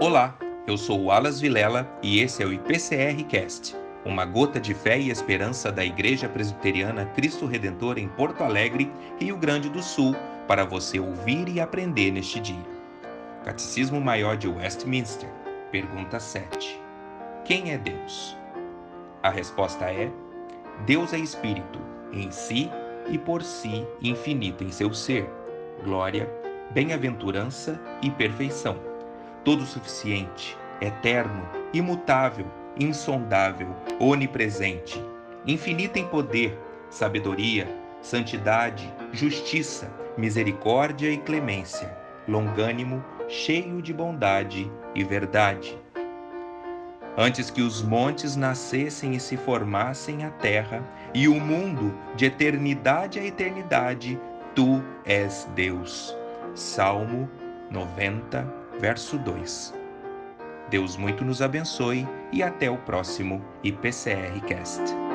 Olá, eu sou o Alas Vilela e esse é o IPCR Cast, uma gota de fé e esperança da Igreja Presbiteriana Cristo Redentor em Porto Alegre, Rio Grande do Sul, para você ouvir e aprender neste dia. Catecismo Maior de Westminster, pergunta 7. Quem é Deus? A resposta é: Deus é espírito, em si e por si infinito em seu ser, glória, bem-aventurança e perfeição, todo suficiente, eterno, imutável, insondável, onipresente, infinito em poder, sabedoria, santidade, justiça, misericórdia e clemência, longânimo, cheio de bondade e verdade. Antes que os montes nascessem e se formassem a terra, e o mundo, de eternidade a eternidade, tu és Deus. Salmo 90, verso 2. Deus muito nos abençoe e até o próximo IPCR Cast.